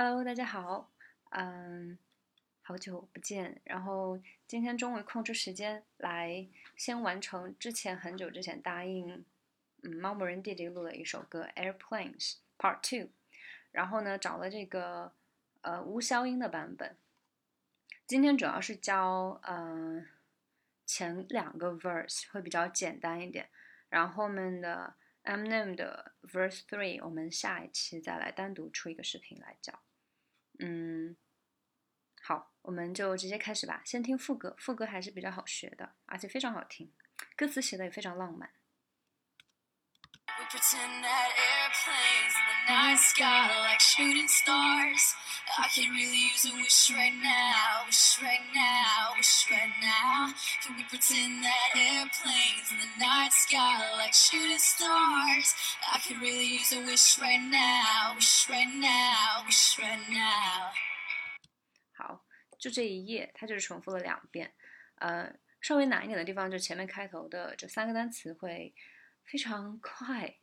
Hello，大家好，嗯，好久不见。然后今天终于空出时间来，先完成之前很久之前答应嗯猫某人弟弟录的一首歌《Airplanes Part Two》。然后呢，找了这个呃无消音的版本。今天主要是教嗯前两个 verse 会比较简单一点，然后后面的。Eminem 的 Verse Three，我们下一期再来单独出一个视频来教。嗯，好，我们就直接开始吧。先听副歌，副歌还是比较好学的，而且非常好听，歌词写的也非常浪漫。pretend that airplanes in the night sky are like shooting stars. I can really use a wish right now, wish right now, wish right now. Can we pretend that airplanes in the night sky are like shooting stars? I can really use a wish right now, wish right now, wish right now. 好，就这一页，它就是重复了两遍。呃，稍微难一点的地方，就前面开头的这三个单词会 非常快，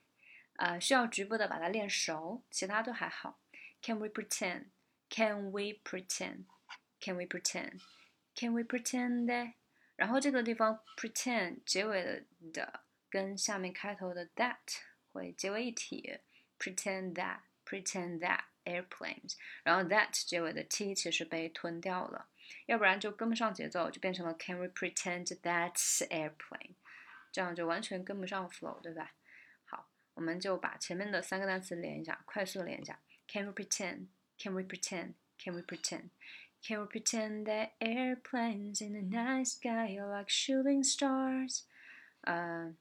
呃，需要局部的把它练熟，其他都还好。Can we pretend? Can we pretend? Can we pretend? Can we pretend that? 然后这个地方 pretend 结尾的的跟下面开头的 that 会结为一体。Pretend that, pretend that airplanes，然后 that 结尾的 t 其实被吞掉了，要不然就跟不上节奏，就变成了 Can we pretend that's airplane？这样就完全跟不上 flow，对吧？好，我们就把前面的三个单词连一下，快速连一下。Can we pretend? Can we pretend? Can we pretend? Can we pretend that airplanes in the night sky are like shooting stars？呃，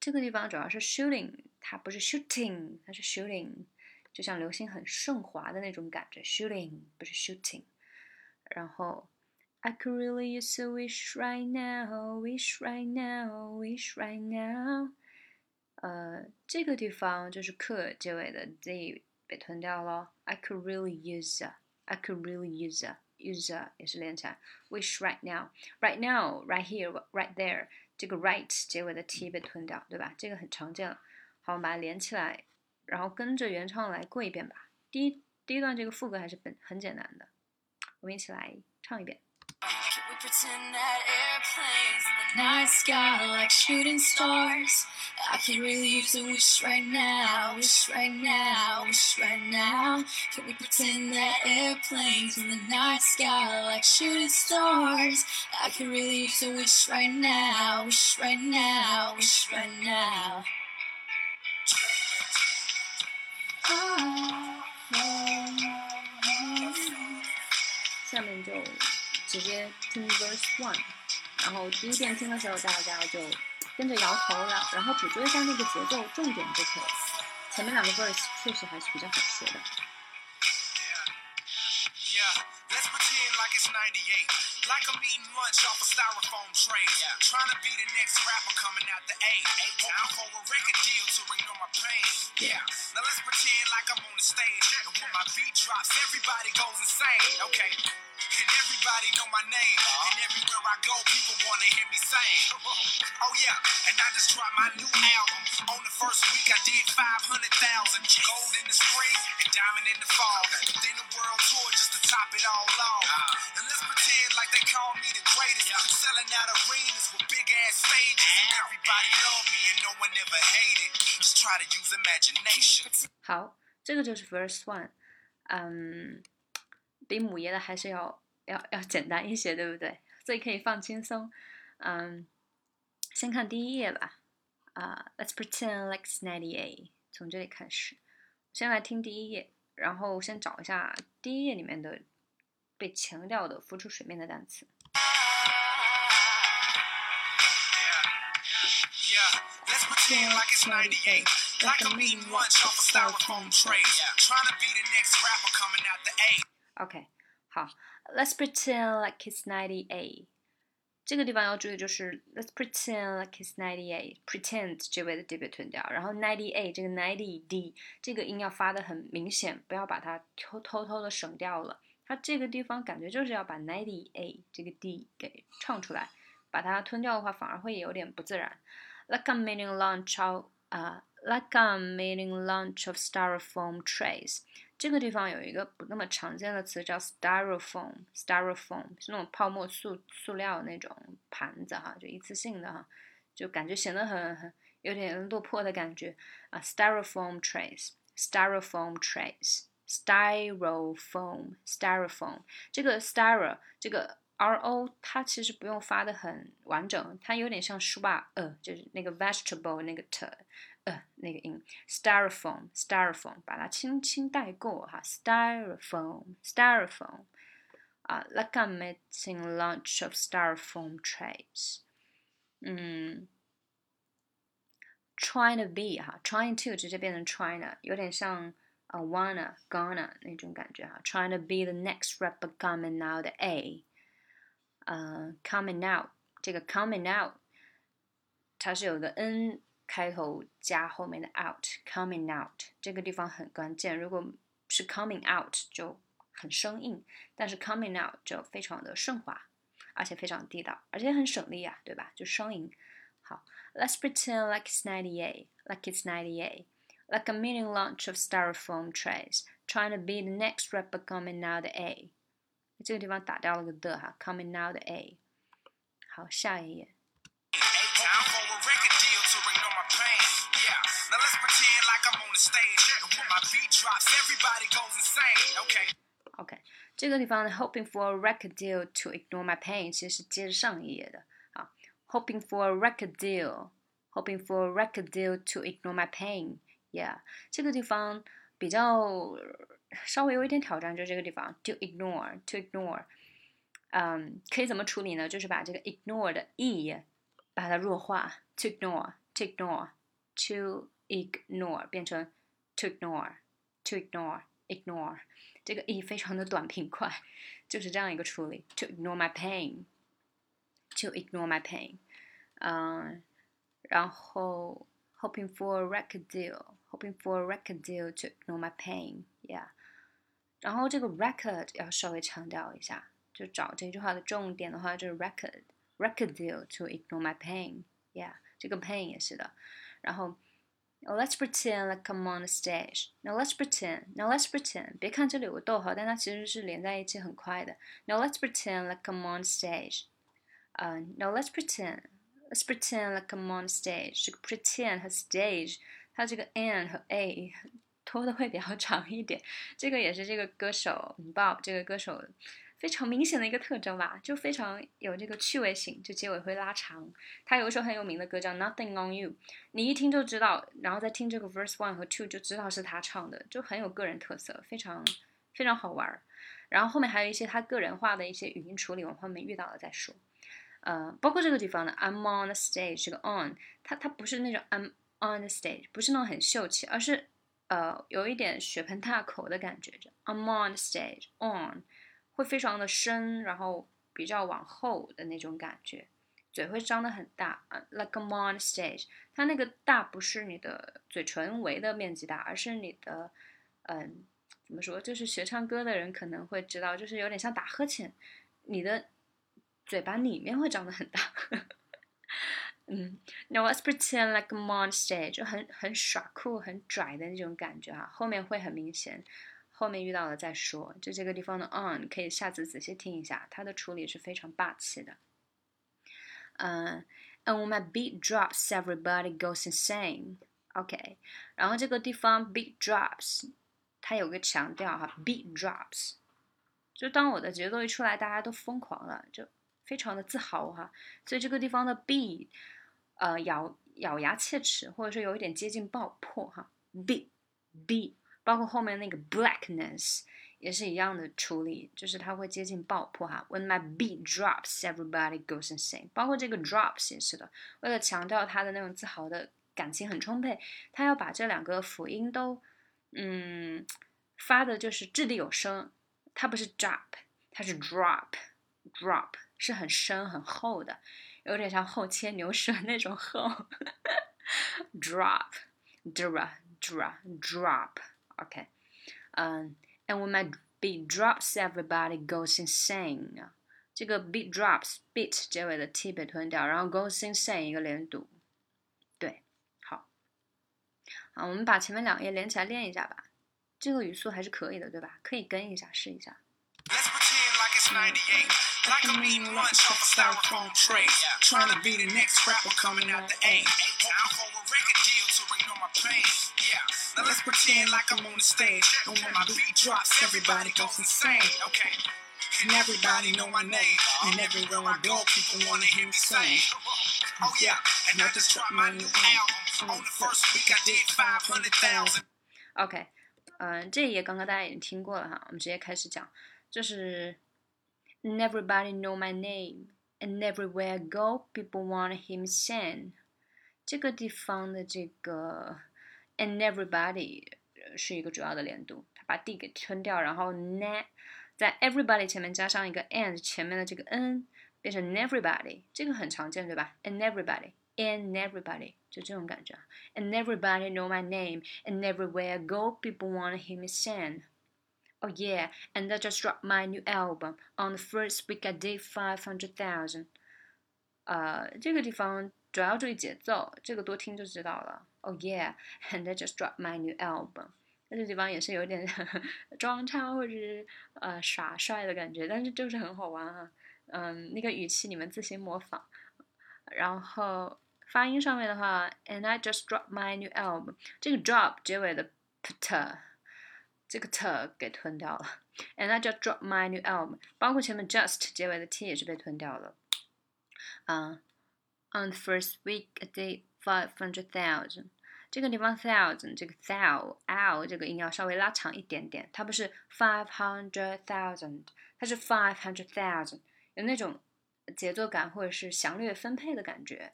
这个地方主要是 shooting，它不是 shooting，它是 shooting，就像流星很顺滑的那种感觉，shooting 不是 shooting。然后 I could really use a wish right now, wish right now, wish right now。呃，这个地方就是 could 结尾的 z 被吞掉了。I could really use a, I could really use a, use a 也是连起来。Wish right now, right now, right here, right there。这个 right 结尾的 t 被吞掉，对吧？这个很常见了。好，我们把它连起来，然后跟着原唱来过一遍吧。第一第一段这个副歌还是很很简单的，我们一起来唱一遍。 Pretend that airplanes in the night sky like shooting stars. I can really use a wish right now, wish right now, wish right now. Can we pretend that airplanes in the night sky like shooting stars? I can really use a wish right now, wish right now, wish right now. 直接听 verse one，然后第一遍听的时候，大家就跟着摇头了，然后捕捉一下那个节奏，重点就可以了。前面两个 verse 确实还是比较好学的。Like I'm eating lunch off a styrofoam tray. Yeah. Trying to be the next rapper coming out the A. Hoping for a record deal to ignore my pain. Yeah. Now let's pretend like I'm on the stage. And when my beat drops, everybody goes insane. Okay. And everybody know my name. And everywhere I go, people wanna hear me sing. Oh yeah, and I just dropped my new album. On the first week, I did 500,000. Gold in the spring and diamond in the fall. Then the world tour just to top it all off. And let's pretend like they call me the greatest. Selling out arenas with big ass stages. And everybody love me and no one ever hated. Just try to use imagination. 好，这个就是 verse one。嗯，比母爷的还是要要要简单一些，对不对？所以可以放轻松。嗯，先看第一页吧。啊、uh,，Let's pretend like ninety A，从这里开始。先来听第一页，然后先找一下第一页里面的被强调的浮出水面的单词。OK，好 Let's pretend like it's 98. Like I'm eating lunch off a styrofoam tray. Trying to be the next rapper coming out the A. OK，好，Let's pretend like it's 98. 这个地方要注意就是 Let's pretend like it's 98. Pretend 结尾的 d 被吞掉，然后 ninety eight 这个 ninety d 这个音要发的很明显，不要把它偷偷偷的省掉了。它这个地方感觉就是要把 ninety a 这个 d 给唱出来，把它吞掉的话反而会有点不自然。Like a mini lunch off 啊、like I'm eating lunch of styrofoam trays。这个地方有一个不那么常见的词叫 styrofoam，styrofoam 是那种泡沫塑塑料那种盘子哈，就一次性的哈，就感觉显得很很有点落魄的感觉啊。styrofoam trays，styrofoam trays trays，styrofoam，styrofoam 这个 styro 这个 r o 它其实不用发的很完整，它有点像书吧呃，就是那个 vegetable 那个 t。呃，那个音，styrofoam，styrofoam，把它轻轻带过哈，styrofoam，styrofoam，啊，like I'm eating lunch of styrofoam trays，嗯，trying to be 哈，trying to 直接变成 trying 了，有点像 啊 wanna gonna 那种感觉哈，trying to be the next rapper coming out 的 A，呃，coming out 这个 coming out，它是有个 n。开头加后面的 out，coming out 这个地方很关键。如果是 coming out 就很生硬，但是 coming out 就非常的顺滑，而且非常地道，而且很省力啊，对吧？就双赢。好，Let's pretend like it's ninety-eight, like it's ninety-eight, like a meeting lunch of styrofoam trays, trying to be the next rapper coming out the A。这个地方打掉了个的哈，coming out the A。好，下一页。OK，这个地方呢，hoping for a record deal to ignore my pain，其实是接着上一页的啊。Hoping for a record deal，hoping for a record deal to ignore my pain，yeah，这个地方比较稍微有一点挑战，就这个地方，to ignore，to ignore，嗯，可以怎么处理呢？就是把这个 ignore 的 e 把它弱化，to ignore，to ignore，to ignore 变成 to ignore，to ignore，ignore，这个 e 非常的短平快，就是这样一个处理。To ignore my pain，to ignore my pain，嗯，然后 hoping for a record deal，hoping for a record deal to ignore my pain，yeah。然后这个 record 要稍微强调一下，就找这句话的重点的话就是 record，record deal to ignore my pain，yeah，这个 pain 也是的，然后。Now let's pretend like I'm on a stage. Now let's pretend. Now let's pretend. 别看这里有个逗号，但它其实是连在一起很快的。Now let's pretend like I'm on stage. 呃、uh,，Now let's pretend. Let's pretend like I'm on stage. 这个 pretend 和 stage，它这个 n 和 a 拖的会比较长一点。这个也是这个歌手 Bob 这个歌手。非常明显的一个特征吧，就非常有这个趣味性，就结尾会拉长。他有一首很有名的歌叫《Nothing on You》，你一听就知道，然后再听这个 verse one 和 two 就知道是他唱的，就很有个人特色，非常非常好玩。然后后面还有一些他个人化的一些语音处理，我后面遇到了再说。呃，包括这个地方呢，I'm on the stage，这个 on，它它不是那种 I'm on the stage，不是那种很秀气，而是呃有一点血盆大口的感觉，就 I'm on the stage，on。会非常的深，然后比较往后的那种感觉，嘴会张得很大啊，like a on the stage。它那个大不是你的嘴唇围的面积大，而是你的，嗯，怎么说？就是学唱歌的人可能会知道，就是有点像打呵欠，你的嘴巴里面会长得很大。嗯，Now let's pretend like a on stage，就很很耍酷、很拽的那种感觉啊，后面会很明显。后面遇到了再说，就这个地方的 on 可以下次仔细听一下，它的处理是非常霸气的。嗯，And my beat drops, everybody goes insane. OK，然后这个地方 beat drops，它有个强调哈，beat drops，就当我的节奏一出来，大家都疯狂了，就非常的自豪哈。所以这个地方的 be，呃，咬咬牙切齿，或者说有一点接近爆破哈 be be，。包括后面那个 blackness 也是一样的处理，就是它会接近爆破哈。When my beat drops, everybody goes insane。包括这个 drops 也是的，为了强调他的那种自豪的感情很充沛，他要把这两个辅音都嗯发的就是掷地有声。它不是 drop，它是 drop，drop 是很深很厚的，有点像厚切牛舌那种厚。drop，drop，drop，drop。OK，嗯，and when my beat drops, everybody goes insane。这个 beat drops beat 结尾的 t 被吞掉，然后 goes insane 一个连读。对，好，啊，我们把前面两页连起来练一下吧。这个语速还是可以的，对吧？可以跟一下，试一下。98. Like I'm eating lunch off a styrofoam tray. Trying to be the next rapper coming out the A. Hoping for a record deal to ignore my pain. Yeah. Now let's pretend like I'm on the stage. And when my beat drops, everybody goes insane. Okay. And everybody know my name. And everywhere I go, people wanna hear me sing. Oh yeah. And I just dropped my new album. On the first week, I did 500,000. OK，嗯、这一页刚刚大家已经听过了哈，我们直接开始讲，就是 And everybody know my name, and everywhere I go, people wanna hear me sing。这个地方的这个 and everybody 呃是一个主要的连读，它把 d 给吞掉，然后 ne 在 everybody 前面加上一个 and 前面的这个 n，变成 everybody，这个很常见对吧？and everybody。And everybody 就这种感觉啊，And everybody know my name, and everywhere I go, people wanna hear me sing. Oh yeah, and I just dropped my new album. On the first week, I did five hundred thousand. 呃，这个地方主要注意节奏，这个多听就知道了。Oh yeah, and I just dropped my new album. 那这地方也是有点装唱或者是呃耍帅的感觉，但是就是很好玩啊。嗯，那个语气你们自行模仿。然后发音上面的话，and I just dropped my new album，这个 drop 结尾的 pt， 这个 t 给吞掉了，and I just dropped my new album，包括前面 just 结尾的 t 也是被吞掉了。嗯、，on the first week a day five hundred thousand。这个地方 thousand 这个 thou ow 这个音要稍微拉长一点点，它不是 five hundred thousand，它是 five hundred thousand，有那种节奏感或者是详略分配的感觉，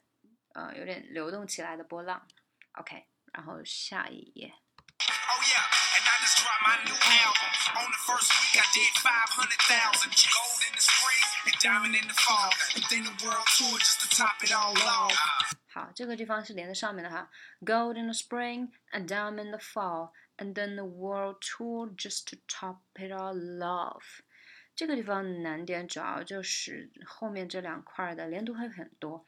呃，有点流动起来的波浪。OK，然后下一页。my new album. On the first week, I did 500,000. Gold in the spring and diamond in the fall. And then the world tour just to top it all off. 好，这个地方是连在上面的哈。Gold in the spring and diamond in the fall, and then the world tour just to top it all off。这个地方难点主要就是后面这两块的连读会很多。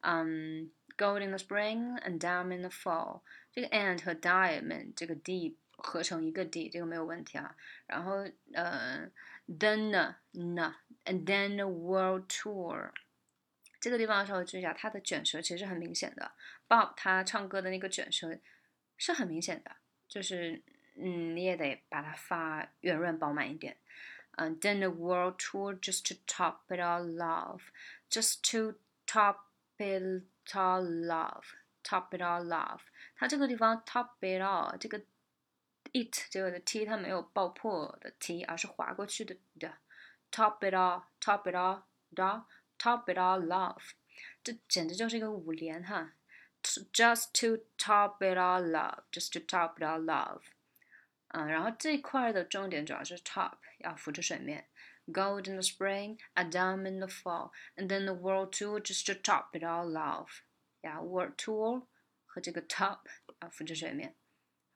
嗯、um,，Gold in the spring and diamond in the fall，这个 and 和 diamond 这个 d 合成一个 d，这个没有问题啊。然后呃，then 呢呢，and then the world tour。这个地方稍微注意一下，它的卷舌其实很明显的。Bob 他唱歌的那个卷舌是很明显的，就是嗯，你也得把它发圆润饱满一点。嗯、uh,，Then the world tour just to top it all off, just to top it all off, top it all off。它这个地方 top it all 这个 it 这个的 t 它没有爆破的 t，而是划过去的的。Top it all, top it all, da. top it all off，这简直就是一个五连哈。Just to top it all off，just to top it all off。嗯，然后这块的重点主要是 top 要浮出水面，Gold in the spring, a diamond in the fall, and then the world tour just to top it all off。呀，world tour 和这个 top 要浮出水面。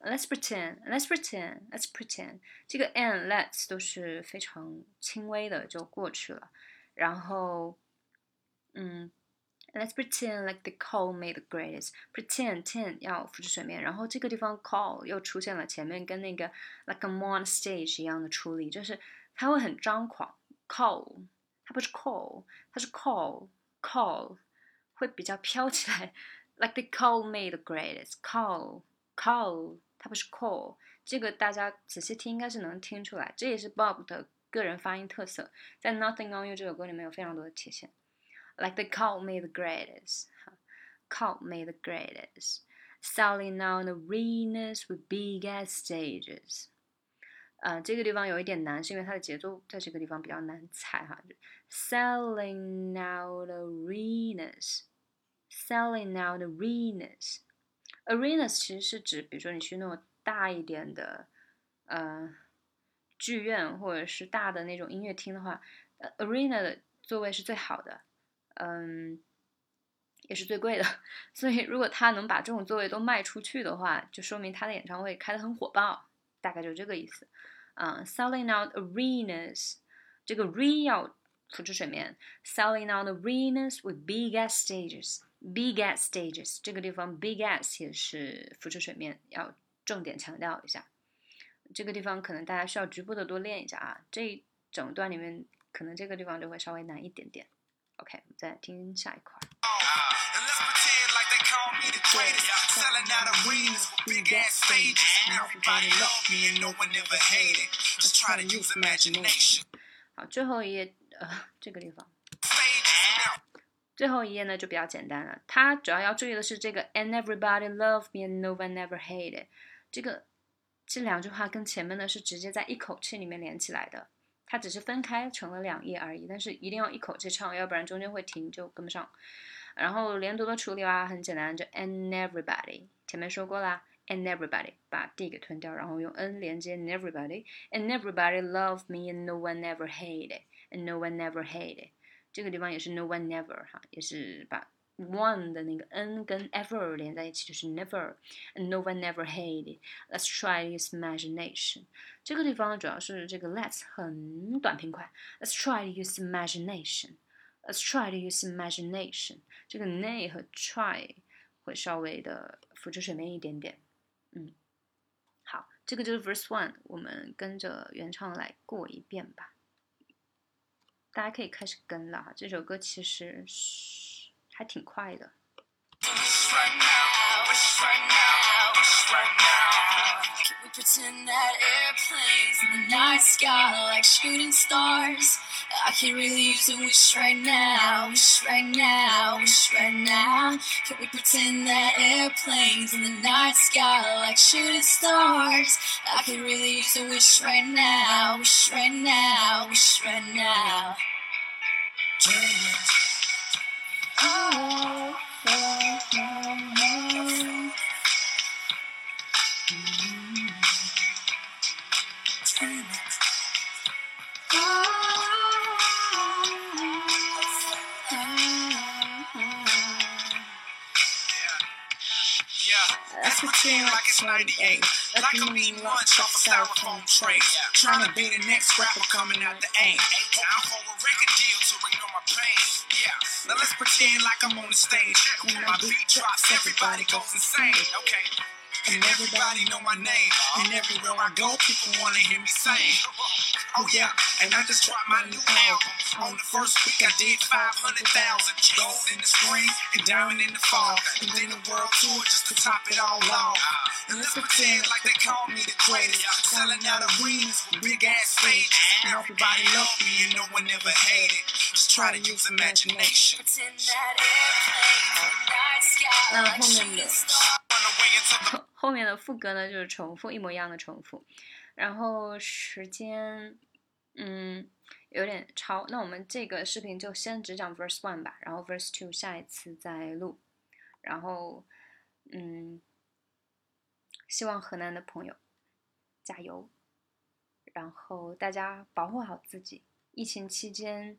Let's pretend, let's pretend, let's pretend. 这个 and let's 都是非常轻微的就过去了。然后，嗯。Let's pretend like they call me the greatest. Pretend, ten 要浮出水面，然后这个地方 call 又出现了前面跟那个 like I'm on stage 一样的处理，就是它会很张狂。Call 它不是 call，它是 call call 会比较飘起来。Like they call me the greatest. Call call 它不是 call，这个大家仔细听应该是能听出来，这也是 Bob 的个人发音特色，在 Nothing on You 这首歌里面有非常多的体现。like they call me the greatest. Call me the greatest. Selling out arenas with big ass stages. 呃，这个地方有一点难，是因为它的节奏在这个地方比较难踩哈。Selling out arenas, selling out arenas, Arenas 其实是指，比如说你去那种大一点的，呃，剧院或者是大的那种音乐厅的话，，arena 的座位是最好的，嗯，也是最贵的。所以如果他能把这种座位都卖出去的话，就说明他的演唱会开得很火爆，大概就这个意思。啊，selling out arenas，这个 re 要浮出水面，selling out arenas with big ass stages。Big ass stages 这个地方，big ass 也是浮出水面，要重点强调一下。这个地方可能大家需要局部的多练一下啊。这一整段里面，可能这个地方就会稍微难一点点。OK，我们再听下一块。好，最后一页，呃，这个地方。最后一页呢就比较简单了，它主要要注意的是这个 and everybody love me and no one ever hate it，这个这两句话跟前面的是直接在一口气里面连起来的，它只是分开成了两页而已，但是一定要一口气唱，要不然中间会停就跟不上。然后连读的处理啊很简单，就 and everybody，前面说过啦，and everybody 把 d 给吞掉，然后用 n 连接 and everybody，and everybody love me and no one ever hate it，and no one ever hate it。这个地方也是 no one never 哈，也是把 one 的那个 n 跟 ever 连在一起，就是 never。No one never hate it. Let's try use imagination。这个地方主要是这个 let's 很短平快。Let's try to use imagination. Let's try to use imagination。这个 nay 和 try 会稍微的浮出水面一点点。嗯，好，这个就是 verse one，我们跟着原唱来过一遍吧。 大家可以开始跟了哈，这首歌其实还挺快的。Pretend that airplanes in the night sky are like shooting stars. I can really use a wish right now, wish right now, wish right now. Can we pretend that airplanes in the night sky are like shooting stars? I can really use a wish right now, wish right now, wish right now. Oh, oh, Let's pretend like it's 98. Like a mean lunch off a styrofoam tray. Trying to be the next rapper coming out the aim. For a my pain. Yeah, now let's pretend like I'm on the stage. When my beat drops, everybody goes insane. Okay. And everybody know my name. Uh-huh. And everywhere I go, people wanna hear me sing. Oh yeah, and I just dropped my new album. On the first week, I did 500,000. Gold in the spring and diamond in the fall. And then the world tour just to top it all off. And let's pretend like they call me the greatest. Selling out arenas with big ass stages. And everybody love me and no one ever hated. Try to use imagination. 那后面的后面的副歌呢，就是重复一模一样的重复，然后时间，嗯，有点超。那我们这个视频就先只讲 verse one 吧，然后 verse two 下一次再录。然后，嗯，希望河南的朋友加油，然后大家保护好自己，疫情期间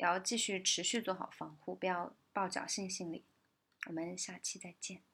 也要继续持续做好防护，不要抱侥幸心理。我们下期再见。